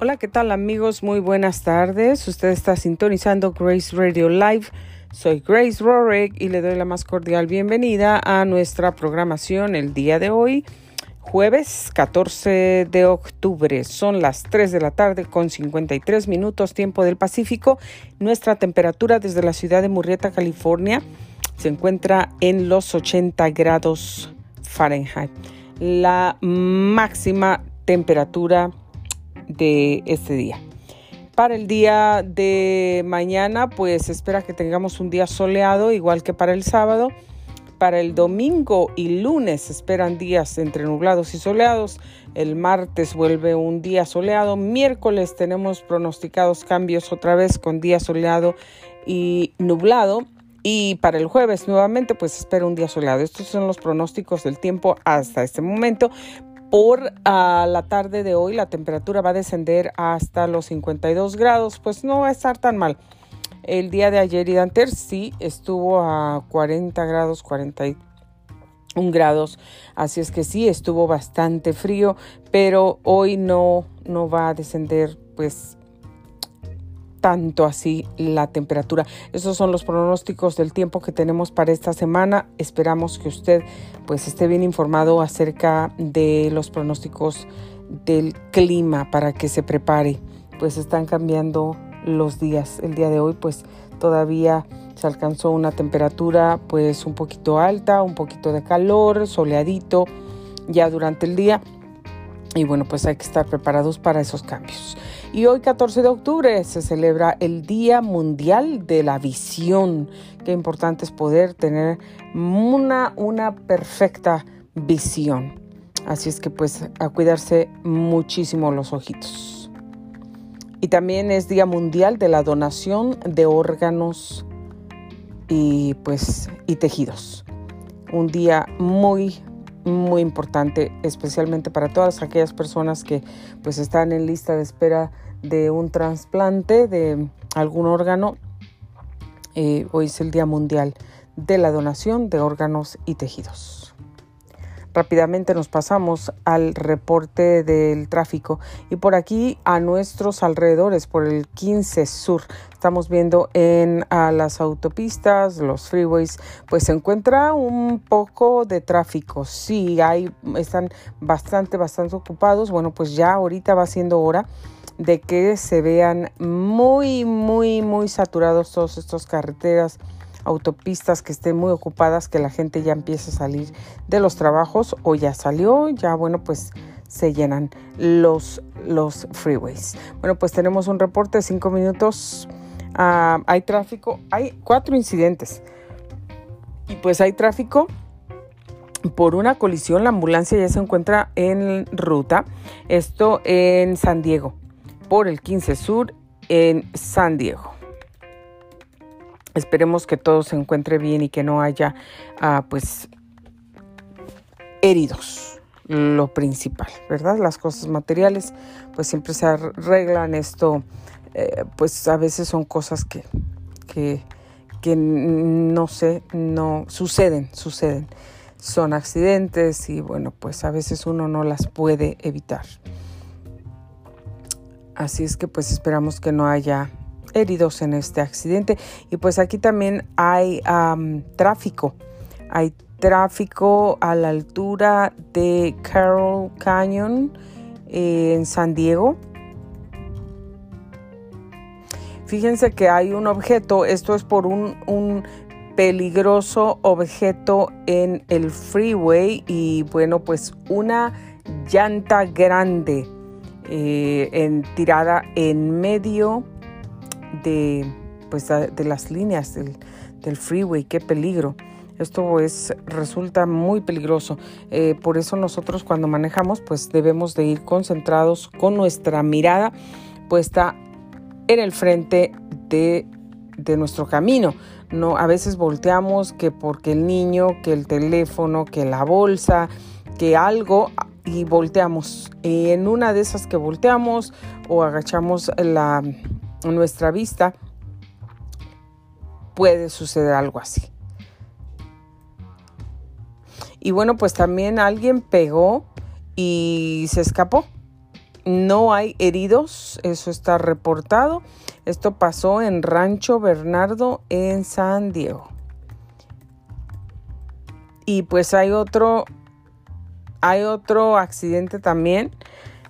Hola, ¿qué tal amigos? Muy buenas tardes. Usted está sintonizando Grace Radio Live. Soy Grace Rorick y le doy la más cordial bienvenida a nuestra programación el día de hoy, jueves 14 de octubre. Son las 3 de la tarde con 53 minutos tiempo del Pacífico. Nuestra temperatura desde la ciudad de Murrieta, California, se encuentra en los 80 grados Fahrenheit. La máxima temperatura de este día. Para el día de mañana, pues espera que tengamos un día soleado, igual que para el sábado. Para el domingo y lunes esperan días entre nublados y soleados. El martes vuelve un día soleado. Miércoles tenemos pronosticados cambios otra vez con día soleado y nublado. Y para el jueves nuevamente pues espera un día soleado. Estos son los pronósticos del tiempo hasta este momento. Por a la tarde de hoy la temperatura va a descender hasta los 52 grados, pues no va a estar tan mal. El día de ayer y de antes sí estuvo a 40 grados, 41 grados, así es que sí estuvo bastante frío, pero hoy no no va a descender pues tanto así la temperatura. Esos son los pronósticos del tiempo que tenemos para esta semana. Esperamos que usted pues esté bien informado acerca de los pronósticos del clima para que se prepare. Pues están cambiando los días. El día de hoy pues todavía se alcanzó una temperatura pues un poquito alta, un poquito de calor, soleadito ya durante el día. Y bueno, pues hay que estar preparados para esos cambios. Y hoy 14 de octubre se celebra el Día Mundial de la Visión. Qué importante es poder tener una, una perfecta visión. Así es que pues a cuidarse muchísimo los ojitos. Y también es Día Mundial de la Donación de Órganos y pues y tejidos. Un día muy muy importante, especialmente para todas aquellas personas que pues están en lista de espera de un trasplante de algún órgano. Eh, hoy es el Día Mundial de la Donación de Órganos y Tejidos. Rápidamente nos pasamos al reporte del tráfico y por aquí a nuestros alrededores, por el 15 Sur, estamos viendo en a las autopistas, los freeways, pues se encuentra un poco de tráfico. Sí, hay, están bastante, bastante ocupados. Bueno, pues ya ahorita va siendo hora de que se vean muy, muy, muy saturados todos estos carreteras, autopistas que estén muy ocupadas, que la gente ya empiece a salir de los trabajos o ya salió, ya bueno, pues se llenan los, los freeways. Bueno, pues tenemos un reporte de cinco minutos. Ah, hay tráfico, hay cuatro incidentes. Y pues hay tráfico por una colisión. La ambulancia ya se encuentra en ruta. Esto en San Diego por el 15 Sur en San Diego. Esperemos que todo se encuentre bien y que no haya ah, pues heridos, lo principal, ¿verdad? Las cosas materiales pues siempre se arreglan esto, eh, pues a veces son cosas que, que, que no sé, no suceden, suceden. Son accidentes y bueno, pues a veces uno no las puede evitar. Así es que pues esperamos que no haya heridos en este accidente. Y pues aquí también hay tráfico. Hay tráfico a la altura de Carroll Canyon eh, en San Diego. Fíjense que hay un objeto, esto es por un, un peligroso objeto en el freeway y bueno, pues una llanta grande eh, en, tirada en medio de, pues, de las líneas del, del freeway. Qué peligro. Esto es, resulta muy peligroso. Eh, por eso nosotros cuando manejamos pues debemos de ir concentrados con nuestra mirada puesta en el frente de, de nuestro camino. No, a veces volteamos que porque el niño, que el teléfono, que la bolsa, que algo y volteamos. En una de esas que volteamos o agachamos la, nuestra vista, puede suceder algo así. Y bueno, pues también alguien pegó y se escapó. No hay heridos, eso está reportado. Esto pasó en Rancho Bernardo en San Diego. Y pues hay otro, hay otro accidente también.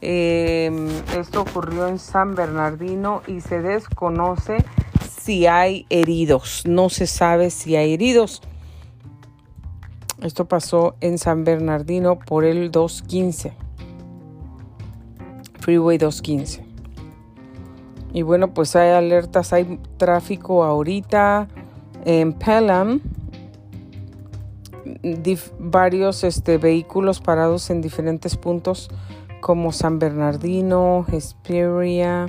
Em, esto ocurrió en San Bernardino y se desconoce si hay heridos. No se sabe si hay heridos. Esto pasó en San Bernardino por el 215. Freeway 215. Y bueno, pues hay alertas, hay tráfico ahorita en Pelham. varios este, vehículos parados en diferentes puntos como San Bernardino, Hesperia,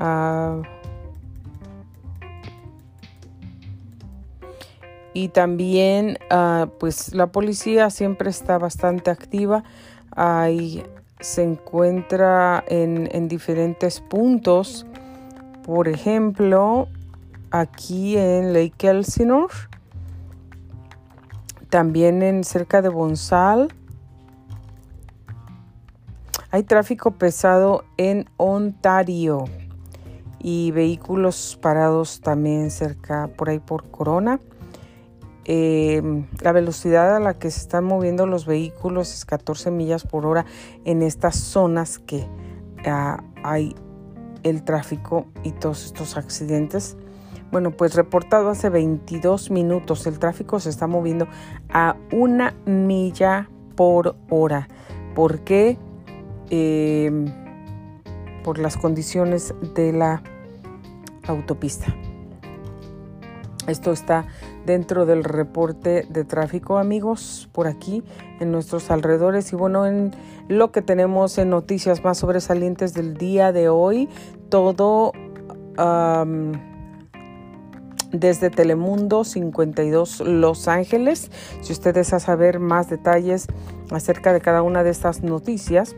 uh, y también uh, pues la policía siempre está bastante activa. Hay se encuentra en, diferentes puntos. Por ejemplo, aquí en Lake Elsinore, también en cerca de Bonsal. Hay tráfico pesado en Ontario y vehículos parados también cerca por ahí por Corona. Em, la velocidad a la que se están moviendo los vehículos es 14 millas por hora en estas zonas que ah, hay el tráfico y todos estos accidentes. Bueno, pues reportado hace 22 minutos, el tráfico se está moviendo a una milla por hora. ¿Por qué? Em, por las condiciones de la autopista. Esto está dentro del reporte de tráfico, amigos, por aquí en nuestros alrededores. Y bueno, en lo que tenemos en noticias más sobresalientes del día de hoy, todo desde Telemundo 52 Los Ángeles. Si ustedes desea saber más detalles acerca de cada una de estas noticias,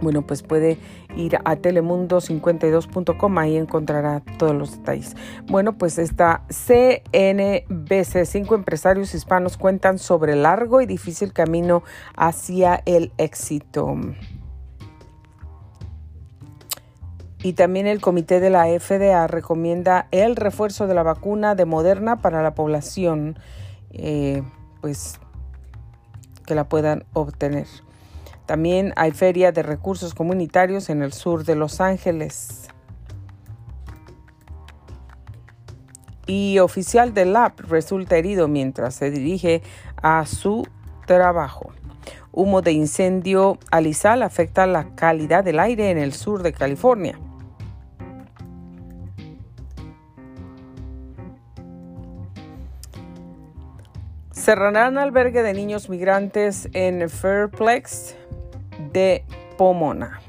bueno, pues puede ir a telemundo52.com, ahí encontrará todos los detalles. Bueno, pues está CNBC, cinco empresarios hispanos cuentan sobre largo y difícil camino hacia el éxito. Y también el comité de la FDA recomienda el refuerzo de la vacuna de Moderna para la población, eh, pues que la puedan obtener. También hay feria de recursos comunitarios en el sur de Los Ángeles. Y oficial del lab resulta herido mientras se dirige a su trabajo. Humo de incendio alisal afecta la calidad del aire en el sur de California. Cerrarán albergue de niños migrantes en Fairplex de Pomona.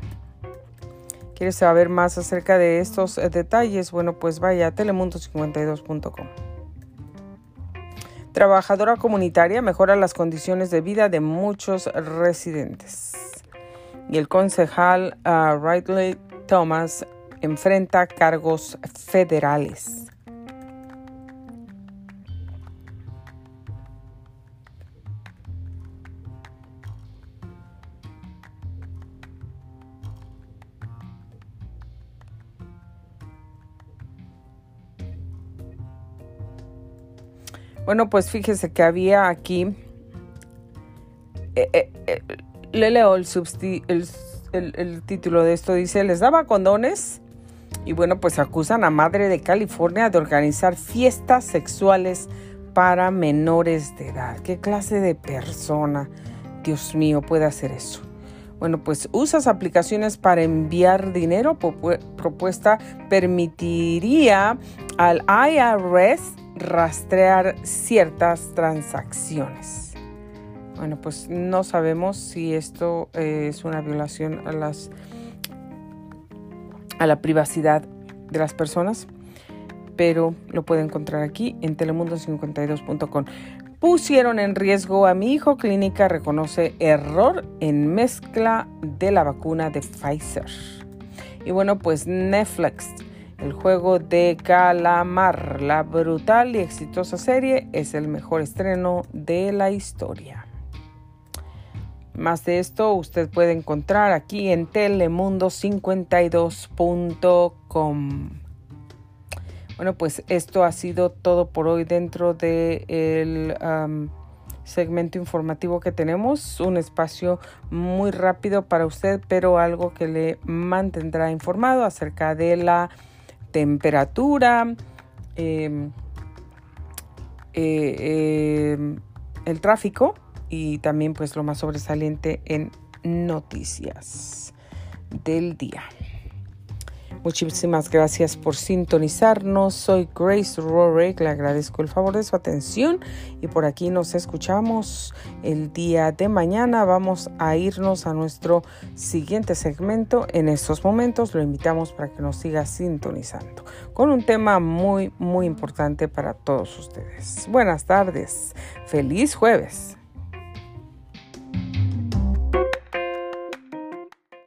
¿Quieres saber más acerca de estos eh, detalles? Bueno, pues vaya a telemundo52.com. Trabajadora comunitaria mejora las condiciones de vida de muchos residentes. Y el concejal uh, Thomas enfrenta cargos federales. Bueno, pues fíjese que había aquí, eh, eh, eh, le leo el, el, título de esto, dice, les daba condones y bueno, pues acusan a Madre de California de organizar fiestas sexuales para menores de edad. ¿Qué clase de persona, Dios mío, puede hacer eso? Bueno, pues usas aplicaciones para enviar dinero. Propuesta permitiría al IRS rastrear ciertas transacciones. Bueno, pues no sabemos si esto eh, es una violación a las a la privacidad de las personas, pero lo puede encontrar aquí en telemundo52.com. Pusieron en riesgo a mi hijo. Clínica reconoce error en mezcla de la vacuna de Pfizer. Y bueno, pues Netflix el juego de Calamar, la brutal y exitosa serie, es el mejor estreno de la historia. Más de esto usted puede encontrar aquí en telemundo52.com. Bueno, pues esto ha sido todo por hoy dentro del de segmento informativo que tenemos. Un espacio muy rápido para usted, pero algo que le mantendrá informado acerca de la temperatura, em, eh, em, el tráfico y también pues lo más sobresaliente en noticias del día. Muchísimas gracias por sintonizarnos. Soy Grace Rorick. Le agradezco el favor de su atención y por aquí nos escuchamos el día de mañana. Vamos a irnos a nuestro siguiente segmento. En estos momentos lo invitamos para que nos siga sintonizando con un tema muy, muy importante para todos ustedes. Buenas tardes. Feliz jueves.